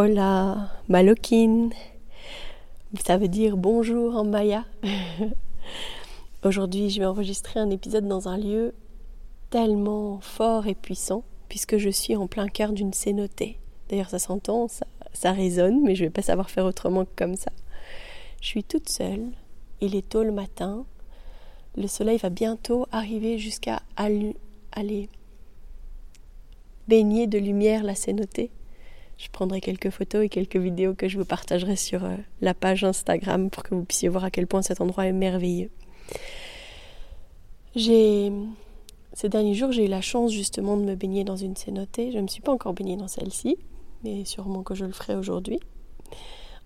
Hola, Malokin. Ça veut dire bonjour en maya. Aujourd'hui, je vais enregistrer un épisode dans un lieu tellement fort et puissant, puisque je suis en plein cœur d'une cénotée. D'ailleurs, ça s'entend, ça, résonne, mais je ne vais pas savoir faire autrement que comme ça. Je suis toute seule, il est tôt le matin, le soleil va bientôt arriver jusqu'à aller baigner de lumière la cénotée. Je prendrai quelques photos et quelques vidéos que je vous partagerai sur euh, la page Instagram pour que vous puissiez voir à quel point cet endroit est merveilleux. J'ai ces derniers jours, j'ai eu la chance justement de me baigner dans une cénotée. Je ne me suis pas encore baignée dans celle-ci, mais sûrement que je le ferai aujourd'hui.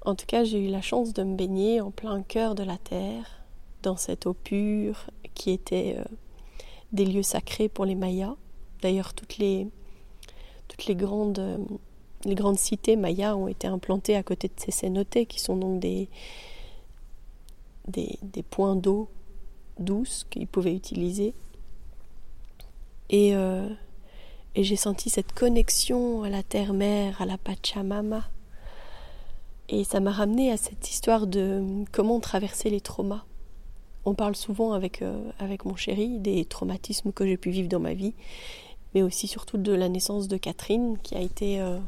En tout cas, j'ai eu la chance de me baigner en plein cœur de la terre, dans cette eau pure qui était euh, des lieux sacrés pour les Mayas. D'ailleurs, toutes les, grandes euh, les grandes cités mayas ont été implantées à côté de ces cénotés, qui sont donc des, des, points d'eau douce qu'ils pouvaient utiliser. Et, euh, et j'ai senti cette connexion à la terre-mère, à la Pachamama. Et ça m'a ramené à cette histoire de comment traverser les traumas. On parle souvent avec, euh, avec mon chéri des traumatismes que j'ai pu vivre dans ma vie, mais aussi surtout de la naissance de Catherine, qui a été euh,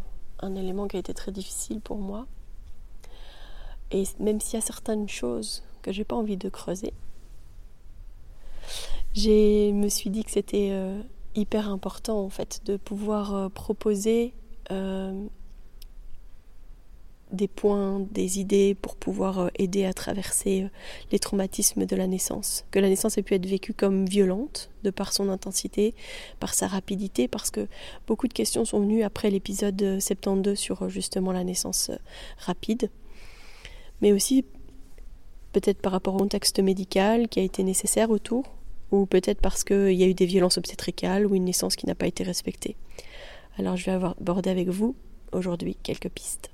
un élément qui a été très difficile pour moi. Et même s'il y a certaines choses que j'ai pas envie de creuser, je me suis dit que c'était euh, hyper important en fait de pouvoir euh, proposer euh, des points, des idées pour pouvoir euh, aider à traverser euh, les traumatismes de la naissance. Que la naissance ait pu être vécue comme violente, de par son intensité, par sa rapidité, parce que beaucoup de questions sont venues après l'épisode 72 sur euh, justement la naissance rapide, mais aussi peut-être par rapport au contexte médical qui a été nécessaire autour, ou peut-être parce qu'il y a eu des violences obstétricales ou une naissance qui n'a pas été respectée. Alors je vais aborder avec vous aujourd'hui quelques pistes.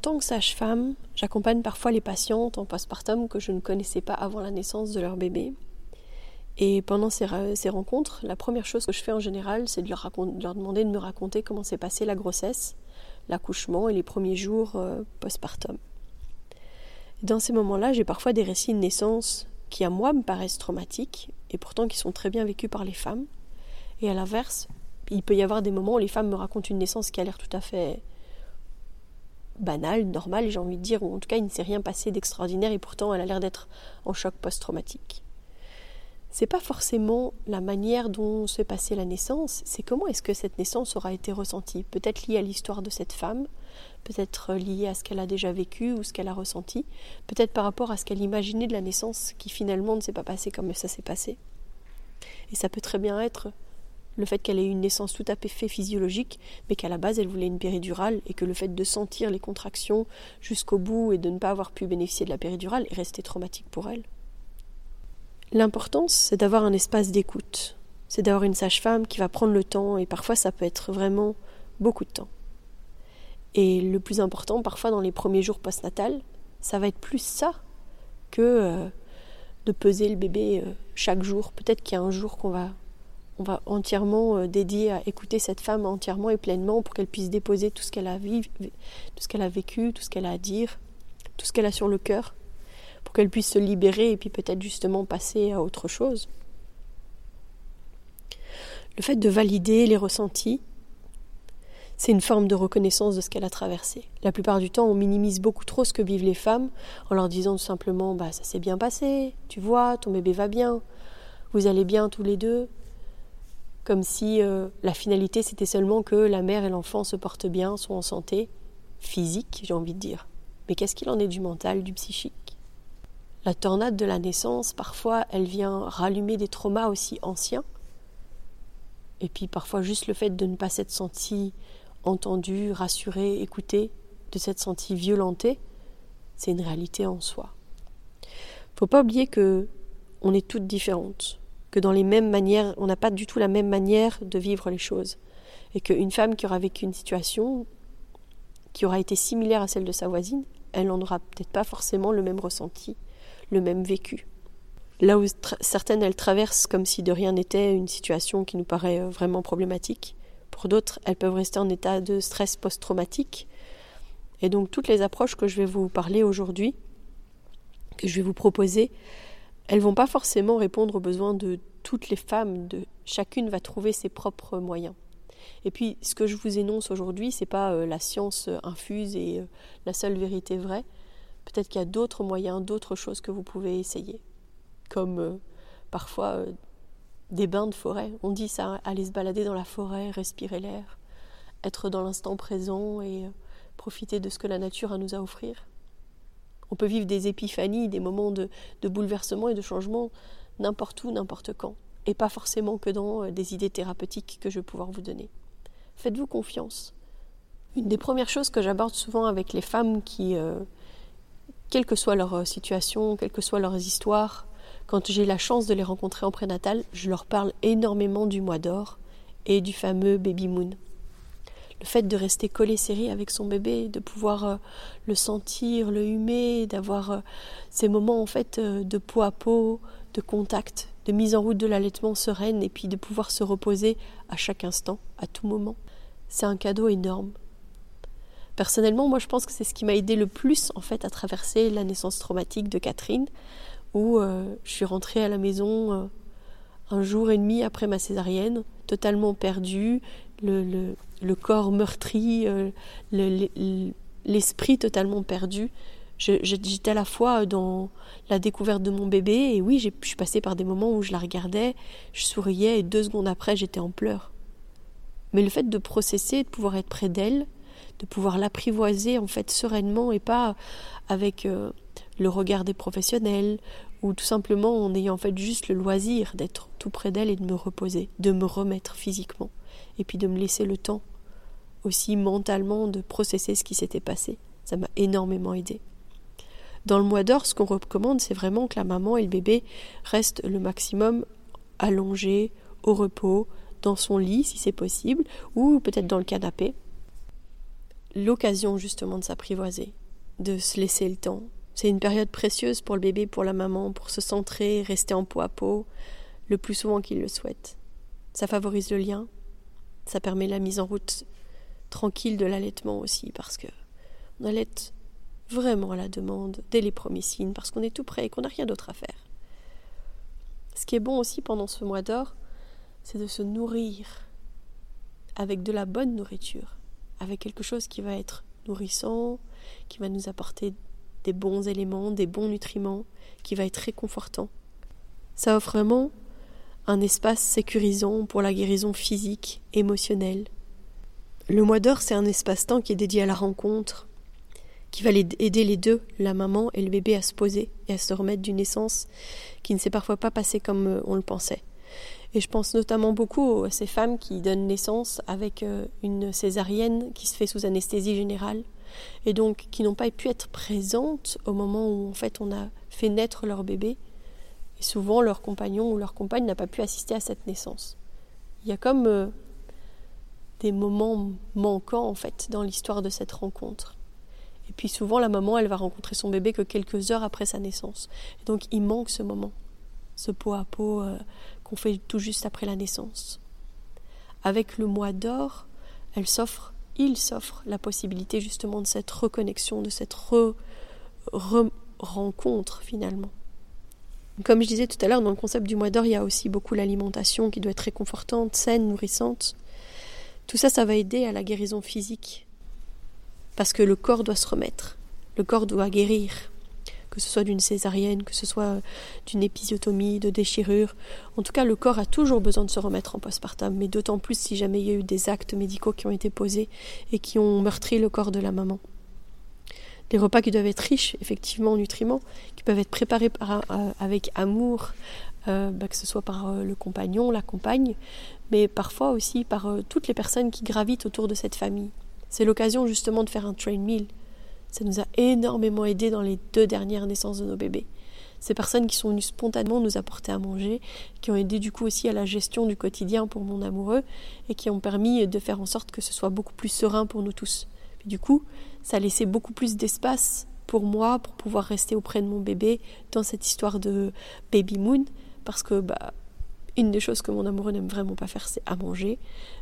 Tant que sage-femme, j'accompagne parfois les patientes en postpartum que je ne connaissais pas avant la naissance de leur bébé. Et pendant ces, rencontres, la première chose que je fais en général, c'est de leur, demander de me raconter comment s'est passée la grossesse, l'accouchement et les premiers jours euh, postpartum. Dans ces moments-là, j'ai parfois des récits de naissance qui, à moi, me paraissent traumatiques et pourtant qui sont très bien vécus par les femmes. Et à l'inverse, il peut y avoir des moments où les femmes me racontent une naissance qui a l'air tout à fait banal, normal, j'ai envie de dire, ou en tout cas il ne s'est rien passé d'extraordinaire et pourtant elle a l'air d'être en choc post-traumatique. C'est pas forcément la manière dont s'est passée la naissance, c'est comment est-ce que cette naissance aura été ressentie. Peut-être liée à l'histoire de cette femme, peut-être liée à ce qu'elle a déjà vécu ou ce qu'elle a ressenti, peut-être par rapport à ce qu'elle imaginait de la naissance qui finalement ne s'est pas passé comme ça s'est passé. Et ça peut très bien être le fait qu'elle ait une naissance tout à fait physiologique, mais qu'à la base elle voulait une péridurale et que le fait de sentir les contractions jusqu'au bout et de ne pas avoir pu bénéficier de la péridurale est resté traumatique pour elle. L'importance, c'est d'avoir un espace d'écoute, c'est d'avoir une sage-femme qui va prendre le temps et parfois ça peut être vraiment beaucoup de temps. Et le plus important, parfois dans les premiers jours post-natal, ça va être plus ça que euh, de peser le bébé euh, chaque jour. Peut-être qu'il y a un jour qu'on va on va entièrement euh, dédier à écouter cette femme entièrement et pleinement pour qu'elle puisse déposer tout ce qu'elle a, a vécu, tout ce qu'elle a à dire, tout ce qu'elle a sur le cœur, pour qu'elle puisse se libérer et puis peut-être justement passer à autre chose. Le fait de valider les ressentis, c'est une forme de reconnaissance de ce qu'elle a traversé. La plupart du temps, on minimise beaucoup trop ce que vivent les femmes en leur disant tout simplement bah ça s'est bien passé, tu vois, ton bébé va bien, vous allez bien tous les deux, comme si euh, la finalité c'était seulement que la mère et l'enfant se portent bien, sont en santé physique, j'ai envie de dire. Mais qu'est-ce qu'il en est du mental, du psychique? La tornade de la naissance, parfois, elle vient rallumer des traumas aussi anciens. Et puis parfois juste le fait de ne pas s'être senti entendu, rassuré, écouté, de s'être senti violenté, c'est une réalité en soi. Faut pas oublier que on est toutes différentes que dans les mêmes manières, on n'a pas du tout la même manière de vivre les choses. Et qu'une femme qui aura vécu une situation qui aura été similaire à celle de sa voisine, elle n'en aura peut-être pas forcément le même ressenti, le même vécu. Là où certaines, elles traversent comme si de rien n'était une situation qui nous paraît euh, vraiment problématique, pour d'autres, elles peuvent rester en état de stress post-traumatique. Et donc toutes les approches que je vais vous parler aujourd'hui, que je vais vous proposer, elles vont pas forcément répondre aux besoins de toutes les femmes. De chacune va trouver ses propres moyens. Et puis, ce que je vous énonce aujourd'hui, c'est pas euh, la science euh, infuse et euh, la seule vérité vraie. Peut-être qu'il y a d'autres moyens, d'autres choses que vous pouvez essayer, comme parfois des bains de forêt. On dit ça, aller se balader dans la forêt, respirer l'air, être dans l'instant présent et profiter de ce que la nature a nous à offrir. On peut vivre des épiphanies, des moments de, bouleversement et de changement n'importe où, n'importe quand, et pas forcément que dans euh, des idées thérapeutiques que je vais pouvoir vous donner. Faites-vous confiance. Une des premières choses que j'aborde souvent avec les femmes qui, euh, quelle que soit leur euh, situation, quelle que soit leurs histoires, quand j'ai la chance de les rencontrer en prénatal, je leur parle énormément du mois d'or et du fameux baby moon le fait de rester collé serré avec son bébé, de pouvoir euh, le sentir, le humer, d'avoir euh, ces moments en fait euh, de peau à peau, de contact, de mise en route de l'allaitement sereine et puis de pouvoir se reposer à chaque instant, à tout moment. C'est un cadeau énorme. Personnellement, moi je pense que c'est ce qui m'a aidé le plus en fait à traverser la naissance traumatique de Catherine, où je suis rentrée à la maison un jour et demi après ma césarienne, totalement perdue, le, le, corps meurtri, euh, l'esprit totalement perdu. J'étais à la fois dans la découverte de mon bébé et oui, je suis passée par des moments où je la regardais, je souriais et deux secondes après j'étais en pleurs. Mais le fait de processer, de pouvoir être près d'elle, de pouvoir l'apprivoiser en fait sereinement et pas avec euh, le regard des professionnels ou tout simplement en ayant en fait juste le loisir d'être tout près d'elle et de me reposer, de me remettre physiquement et puis de me laisser le temps aussi mentalement de processer ce qui s'était passé. Ça m'a énormément aidé. Dans le mois d'or, ce qu'on recommande, c'est vraiment que la maman et le bébé restent le maximum allongés, au repos, dans son lit si c'est possible, ou peut-être dans le canapé. L'occasion justement de s'apprivoiser, de se laisser le temps. C'est une période précieuse pour le bébé, pour la maman, pour se centrer, rester en peau à peau, le plus souvent qu'il le souhaite. Ça favorise le lien, ça permet la mise en route tranquille de l'allaitement aussi, parce que on allait vraiment à la demande dès les premiers signes, parce qu'on est tout prêt et qu'on n'a rien d'autre à faire. Ce qui est bon aussi pendant ce mois d'or, c'est de se nourrir avec de la bonne nourriture, avec quelque chose qui va être nourrissant, qui va nous apporter des bons éléments, des bons nutriments, qui va être réconfortant. Ça offre vraiment un espace sécurisant pour la guérison physique, émotionnelle. Le mois d'or, c'est un espace-temps qui est dédié à la rencontre, qui va aider les deux, la maman et le bébé, à se poser et à se remettre d'une naissance qui ne s'est parfois pas passée comme euh, on le pensait. Et je pense notamment beaucoup à ces femmes qui donnent naissance avec euh, une césarienne qui se fait sous anesthésie générale et donc qui n'ont pas pu être présentes au moment où en fait on a fait naître leur bébé et souvent, leur compagnon ou leur compagne n'a pas pu assister à cette naissance. Il y a comme euh, des moments manquants, en fait, dans l'histoire de cette rencontre. Et puis souvent, la maman, elle va rencontrer son bébé que quelques heures après sa naissance. Et donc, il manque ce moment, ce pot à pot euh, qu'on fait tout juste après la naissance. Avec le mois d'or, elle s'offre, il s'offre la possibilité justement de cette reconnexion, de cette rencontre finalement. Comme je disais tout à l'heure, dans le concept du mois d'or, il y a aussi beaucoup l'alimentation qui doit être réconfortante, saine, nourrissante. Tout ça, ça va aider à la guérison physique. Parce que le corps doit se remettre, le corps doit guérir, que ce soit d'une césarienne, que ce soit d'une épisiotomie, de déchirure. En tout cas, le corps a toujours besoin de se remettre en postpartum, mais d'autant plus si jamais il y a eu des actes médicaux qui ont été posés et qui ont meurtri le corps de la maman. Des repas qui doivent être riches, effectivement, en nutriments, qui peuvent être préparés euh, avec amour, euh, bah, que ce soit par euh, le compagnon, la compagne, mais parfois aussi par toutes les personnes qui gravitent autour de cette famille. C'est l'occasion justement de faire un train meal, ça nous a énormément aidé dans les deux dernières naissances de nos bébés. Ces personnes qui sont venues spontanément nous apporter à manger, qui ont aidé du coup aussi à la gestion du quotidien pour mon amoureux et qui ont permis de faire en sorte que ce soit beaucoup plus serein pour nous tous. du coup, ça a laissé beaucoup plus d'espace pour moi pour pouvoir rester auprès de mon bébé dans cette histoire de baby moon parce que bah une des choses que mon amoureux n'aime vraiment pas faire, c'est à manger.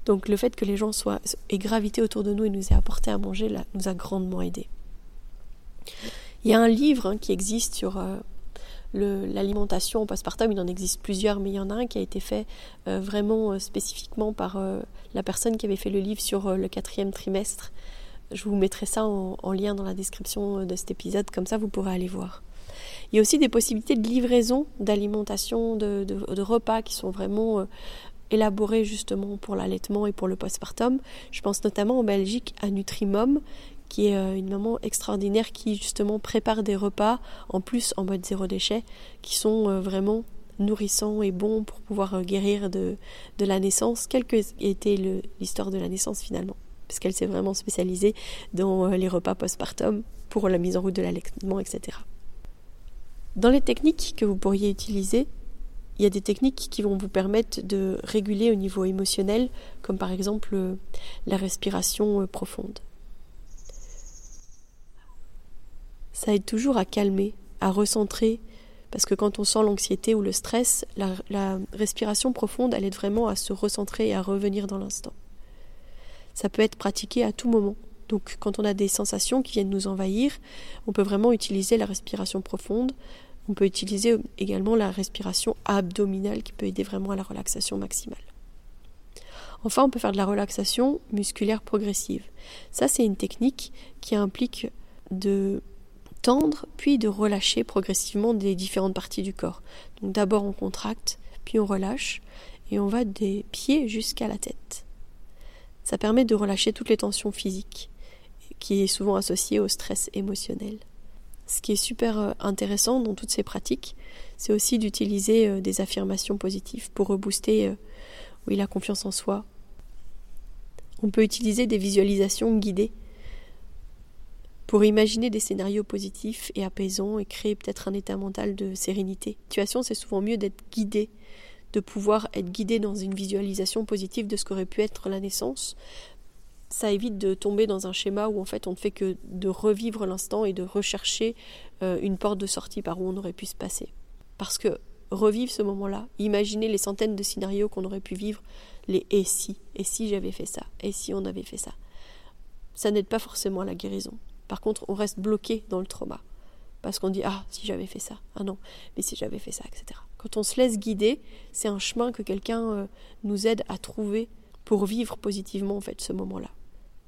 Donc le fait que les gens soient aient gravité autour de nous et nous aient apporté à manger là, nous a grandement aidés. Il y a un livre hein, qui existe sur euh, l'alimentation postpartum, il en existe plusieurs, mais il y en a un qui a été fait euh, vraiment euh, spécifiquement par la personne qui avait fait le livre sur le quatrième trimestre. Je vous mettrai ça en, lien dans la description de cet épisode, comme ça vous pourrez aller voir. Il y a aussi des possibilités de livraison d'alimentation, de, de, repas qui sont vraiment élaborés justement pour l'allaitement et pour le postpartum. Je pense notamment en Belgique à Nutrimum, qui est euh, une maman extraordinaire qui justement prépare des repas en plus en mode zéro déchet qui sont euh, vraiment nourrissants et bons pour pouvoir euh, guérir de, la naissance, quelle que était l'histoire de la naissance finalement, parce qu'elle s'est vraiment spécialisée dans les repas postpartum pour la mise en route de l'allaitement, etc. Dans les techniques que vous pourriez utiliser, il y a des techniques qui vont vous permettre de réguler au niveau émotionnel, comme par exemple la respiration profonde. Ça aide toujours à calmer, à recentrer, parce que quand on sent l'anxiété ou le stress, la, respiration profonde, elle aide vraiment à se recentrer et à revenir dans l'instant. Ça peut être pratiqué à tout moment. Donc quand on a des sensations qui viennent nous envahir, on peut vraiment utiliser la respiration profonde. On peut utiliser également la respiration abdominale qui peut aider vraiment à la relaxation maximale. Enfin, on peut faire de la relaxation musculaire progressive. Ça, c'est une technique qui implique de tendre, puis de relâcher progressivement des différentes parties du corps. Donc d'abord on contracte, puis on relâche, et on va des pieds jusqu'à la tête. Ça permet de relâcher toutes les tensions physiques, qui est souvent associée au stress émotionnel. Ce qui est super euh, intéressant dans toutes ces pratiques, c'est aussi d'utiliser euh, des affirmations positives pour rebooster euh, oui, la confiance en soi. On peut utiliser des visualisations guidées pour imaginer des scénarios positifs et apaisants et créer peut-être un état mental de sérénité. situation, c'est souvent mieux d'être guidé, de pouvoir être guidé dans une visualisation positive de ce qu'aurait pu être la naissance. Ça évite de tomber dans un schéma où en fait on ne fait que de revivre l'instant et de rechercher euh, une porte de sortie par où on aurait pu se passer. Parce que revivre ce moment-là, imaginer les centaines de scénarios qu'on aurait pu vivre, les et si, et si j'avais fait ça, et si on avait fait ça, ça n'aide pas forcément à la guérison. Par contre, on reste bloqué dans le trauma. Parce qu'on dit Ah, si j'avais fait ça, ah non, mais si j'avais fait ça, etc. Quand on se laisse guider, c'est un chemin que quelqu'un euh, nous aide à trouver pour vivre positivement ce moment-là.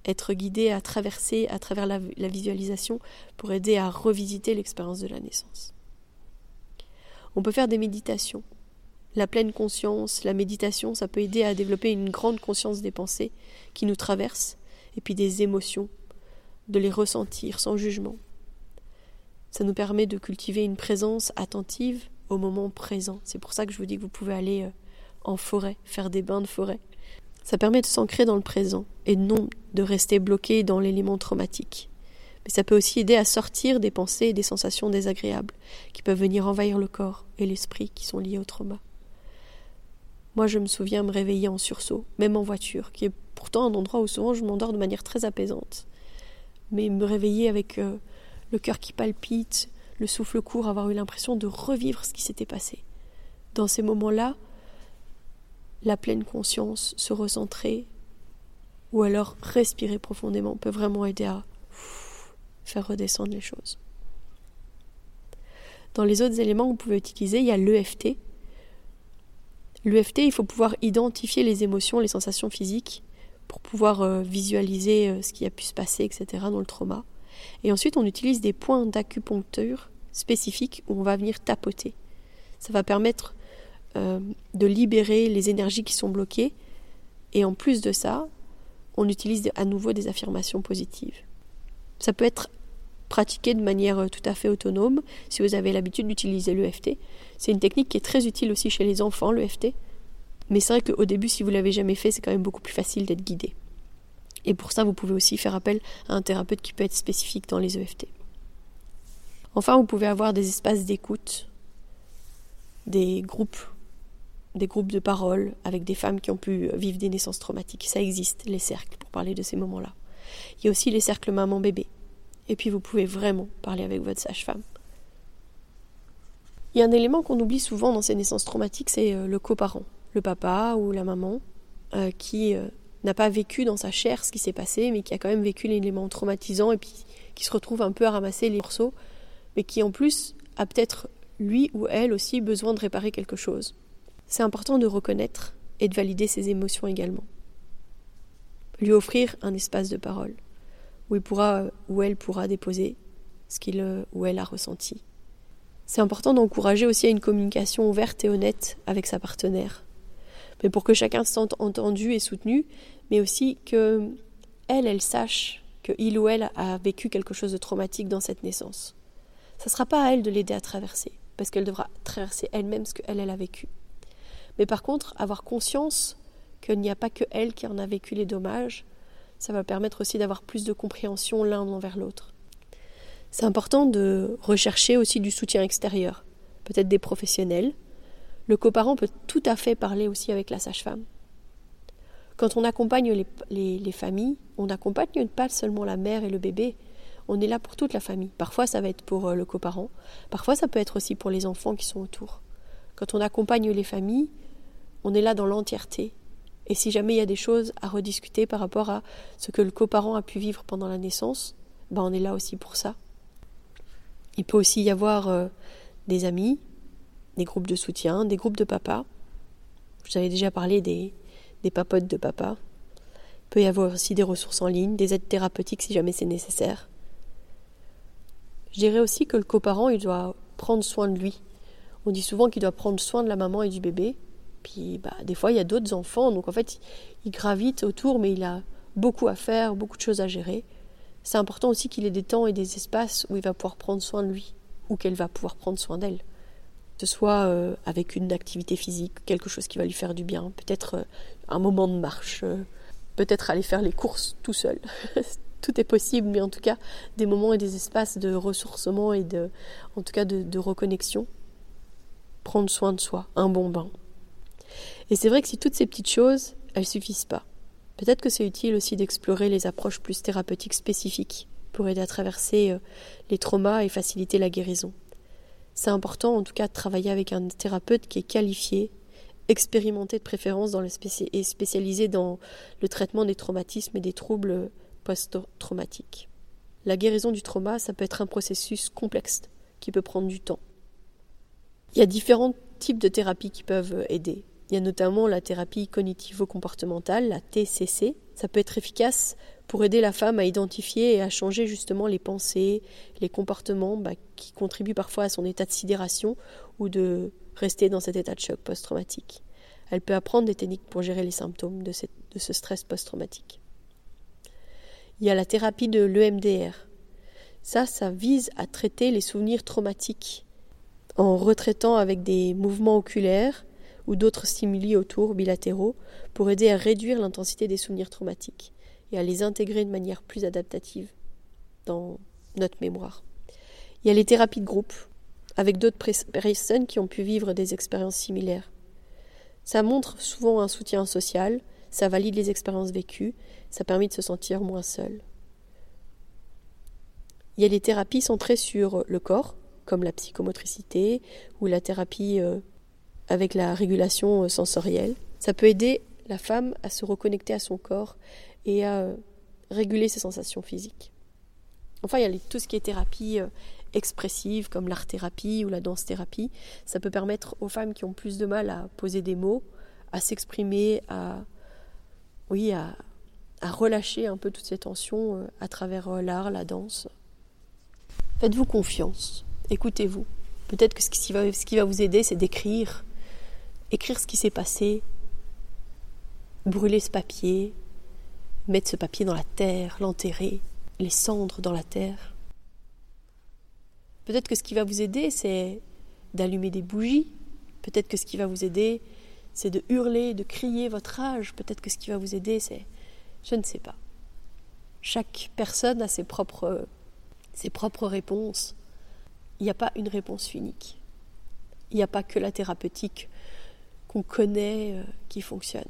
Être guidé à traverser à travers la visualisation pour aider à revisiter l'expérience de la naissance. On peut faire des méditations. La pleine conscience, la méditation, ça peut aider à développer une grande conscience des pensées qui nous traversent et puis des émotions de les ressentir sans jugement. Ça nous permet de cultiver une présence attentive au moment présent. C'est pour ça que je vous dis que vous pouvez aller euh, en forêt, faire des bains de forêt. Ça permet de s'ancrer dans le présent et non de rester bloqué dans l'élément traumatique. Mais ça peut aussi aider à sortir des pensées et des sensations désagréables qui peuvent venir envahir le corps et l'esprit qui sont liés au trauma. Moi, je me souviens me réveiller en sursaut, même en voiture, qui est pourtant un endroit où souvent je m'endors de manière très apaisante mais me réveiller avec euh, le cœur qui palpite, le souffle court, avoir eu l'impression de revivre ce qui s'était passé. Dans ces moments-là, la pleine conscience, se recentrer, ou alors respirer profondément peut vraiment aider à faire redescendre les choses. Dans les autres éléments que vous pouvez utiliser, il y a l'EFT. L'EFT, il faut pouvoir identifier les émotions, les sensations physiques pour pouvoir euh, visualiser euh, ce qui a pu se passer, etc. dans le trauma. Et ensuite, on utilise des points d'acupuncture spécifiques où on va venir tapoter. Ça va permettre euh, de libérer les énergies qui sont bloquées. Et en plus de ça, on utilise à nouveau des affirmations positives. Ça peut être pratiqué de manière tout à fait autonome si vous avez l'habitude d'utiliser l'EFT. C'est une technique qui est très utile aussi chez les enfants, l'EFT. Mais c'est vrai qu'au début, si vous l'avez jamais fait, c'est quand même beaucoup plus facile d'être guidé. Et pour ça, vous pouvez aussi faire appel à un thérapeute qui peut être spécifique dans les EFT. Enfin, vous pouvez avoir des espaces d'écoute, des groupes des groupes de parole avec des femmes qui ont pu vivre des naissances traumatiques. Ça existe, les cercles, pour parler de ces moments-là. Il y a aussi les cercles maman-bébé. Et puis vous pouvez vraiment parler avec votre sage-femme. Il y a un élément qu'on oublie souvent dans ces naissances traumatiques, c'est euh, le coparent, le papa ou la maman, euh, qui euh, n'a pas vécu dans sa chair ce qui s'est passé, mais qui a quand même vécu l'élément traumatisant et puis qui se retrouve un peu à ramasser les morceaux, mais qui en plus a peut-être lui ou elle aussi besoin de réparer quelque chose c'est important de reconnaître et de valider ses émotions également. Lui offrir un espace de parole où il pourra ou elle pourra déposer ce qu'il ou elle a ressenti. C'est important d'encourager aussi à une communication ouverte et honnête avec sa partenaire. Mais pour que chacun se sente entendu et soutenu, mais aussi que elle, elle sache que il ou elle a vécu quelque chose de traumatique dans cette naissance. Ce ne sera pas à elle de l'aider à traverser, parce qu'elle devra traverser elle-même ce qu'elle, elle a vécu. Mais par contre, avoir conscience qu'il n'y a pas que elle qui en a vécu les dommages, ça va permettre aussi d'avoir plus de compréhension l'un envers l'autre. C'est important de rechercher aussi du soutien extérieur, peut-être des professionnels. Le coparent peut tout à fait parler aussi avec la sage-femme. Quand on accompagne les, les, familles, on n'accompagne pas seulement la mère et le bébé, on est là pour toute la famille. Parfois ça va être pour euh, le coparent, parfois ça peut être aussi pour les enfants qui sont autour. Quand on accompagne les familles, on est là dans l'entièreté. Et si jamais il y a des choses à rediscuter par rapport à ce que le coparent a pu vivre pendant la naissance, ben on est là aussi pour ça. Il peut aussi y avoir euh, des amis, des groupes de soutien, des groupes de papa. Vous avez déjà parlé des, des papotes de papa. Il peut y avoir aussi des ressources en ligne, des aides thérapeutiques si jamais c'est nécessaire. Je dirais aussi que le coparent, il doit prendre soin de lui. On dit souvent qu'il doit prendre soin de la maman et du bébé, puis bah, des fois, il y a d'autres enfants, donc en fait, il gravite autour, mais il a beaucoup à faire, beaucoup de choses à gérer. C'est important aussi qu'il ait des temps et des espaces où il va pouvoir prendre soin de lui, ou qu'elle va pouvoir prendre soin d'elle. Ce soit euh, avec une activité physique, quelque chose qui va lui faire du bien, peut-être euh, un moment de marche, euh, peut-être aller faire les courses tout seul. tout est possible, mais en tout cas, des moments et des espaces de ressourcement et de, en tout cas, de, de reconnexion. Prendre soin de soi, un bon bain, et c'est vrai que si toutes ces petites choses, elles suffisent pas. Peut-être que c'est utile aussi d'explorer les approches plus thérapeutiques spécifiques pour aider à traverser les traumas et faciliter la guérison. C'est important en tout cas de travailler avec un thérapeute qui est qualifié, expérimenté de préférence et spécialisé dans le traitement des traumatismes et des troubles post-traumatiques. La guérison du trauma, ça peut être un processus complexe qui peut prendre du temps. Il y a différents types de thérapies qui peuvent aider. Il y a notamment la thérapie cognitivo-comportementale, la TCC. Ça peut être efficace pour aider la femme à identifier et à changer justement les pensées, les comportements bah, qui contribuent parfois à son état de sidération ou de rester dans cet état de choc post-traumatique. Elle peut apprendre des techniques pour gérer les symptômes de, de ce stress post-traumatique. Il y a la thérapie de l'EMDR. Ça, ça vise à traiter les souvenirs traumatiques en retraitant avec des mouvements oculaires ou d'autres stimuli autour bilatéraux pour aider à réduire l'intensité des souvenirs traumatiques et à les intégrer de manière plus adaptative dans notre mémoire. Il y a les thérapies de groupe avec d'autres personnes qui ont pu vivre des expériences similaires. Ça montre souvent un soutien social, ça valide les expériences vécues, ça permet de se sentir moins seul. Il y a les thérapies centrées sur le corps, comme la psychomotricité ou la thérapie euh, avec la régulation euh, sensorielle. Ça peut aider la femme à se reconnecter à son corps et à euh, réguler ses sensations physiques. Enfin, il y a tout ce qui est thérapie euh, expressives comme l'art-thérapie ou la danse-thérapie. Ça peut permettre aux femmes qui ont plus de mal à poser des mots, à s'exprimer, à, oui, à, relâcher un peu toutes ces tensions euh, à travers l'art, la danse. Faites-vous confiance, écoutez-vous. Peut-être que ce qui va, ce qui va vous aider, c'est d'écrire, écrire ce qui s'est passé, brûler ce papier, mettre ce papier dans la terre, l'enterrer, les cendres dans la terre. Peut-être que ce qui va vous aider, c'est d'allumer des bougies. Peut-être que ce qui va vous aider, c'est de hurler, de crier votre rage. Peut-être que ce qui va vous aider, c'est... Je ne sais pas. Chaque personne a ses propres, ses propres réponses. Il n'y a pas une réponse unique. Il n'y a pas que la thérapeutique qu'on connaît euh, qui fonctionne.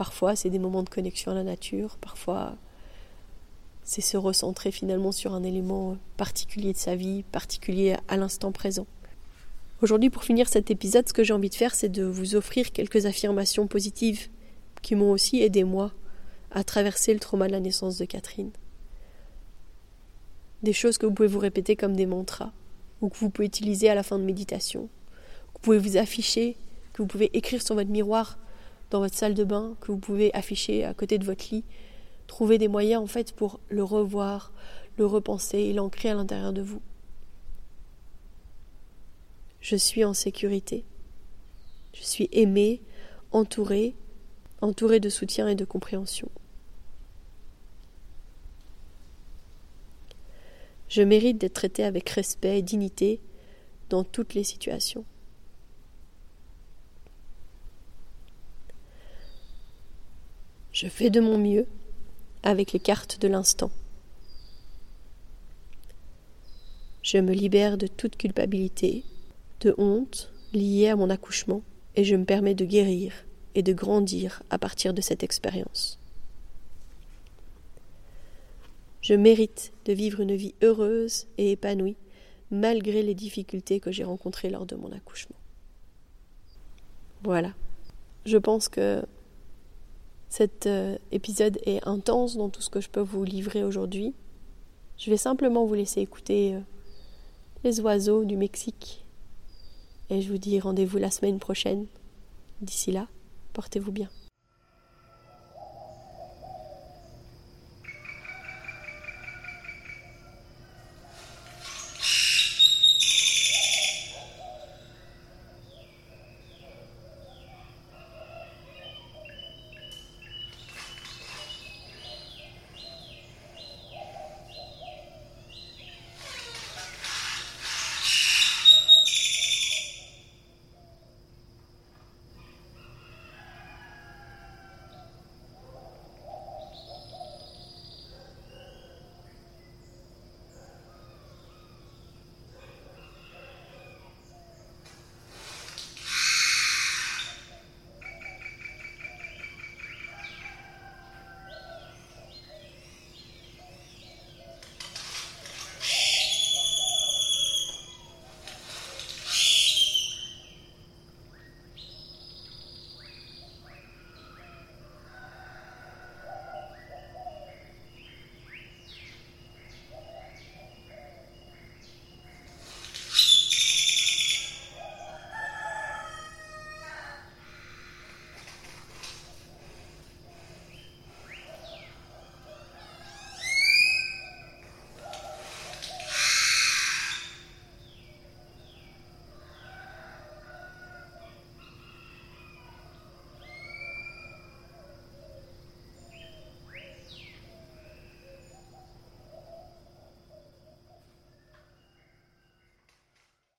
Parfois, c'est des moments de connexion à la nature, parfois, c'est se recentrer finalement sur un élément particulier de sa vie, particulier à l'instant présent. Aujourd'hui, pour finir cet épisode, ce que j'ai envie de faire, c'est de vous offrir quelques affirmations positives qui m'ont aussi aidé moi à traverser le trauma de la naissance de Catherine. Des choses que vous pouvez vous répéter comme des mantras, ou que vous pouvez utiliser à la fin de méditation, que vous pouvez vous afficher, que vous pouvez écrire sur votre miroir dans votre salle de bain, que vous pouvez afficher à côté de votre lit, Trouver des moyens en fait pour le revoir, le repenser et l'ancrer à l'intérieur de vous. Je suis en sécurité. Je suis aimée, entourée, entourée de soutien et de compréhension. Je mérite d'être traitée avec respect et dignité dans toutes les situations. Je fais de mon mieux avec les cartes de l'instant. Je me libère de toute culpabilité, de honte liée à mon accouchement, et je me permets de guérir et de grandir à partir de cette expérience. Je mérite de vivre une vie heureuse et épanouie malgré les difficultés que j'ai rencontrées lors de mon accouchement. Voilà. Je pense que cet euh, épisode est intense dans tout ce que je peux vous livrer aujourd'hui. Je vais simplement vous laisser écouter euh, les oiseaux du Mexique. Et je vous dis rendez-vous la semaine prochaine. D'ici là, portez-vous bien.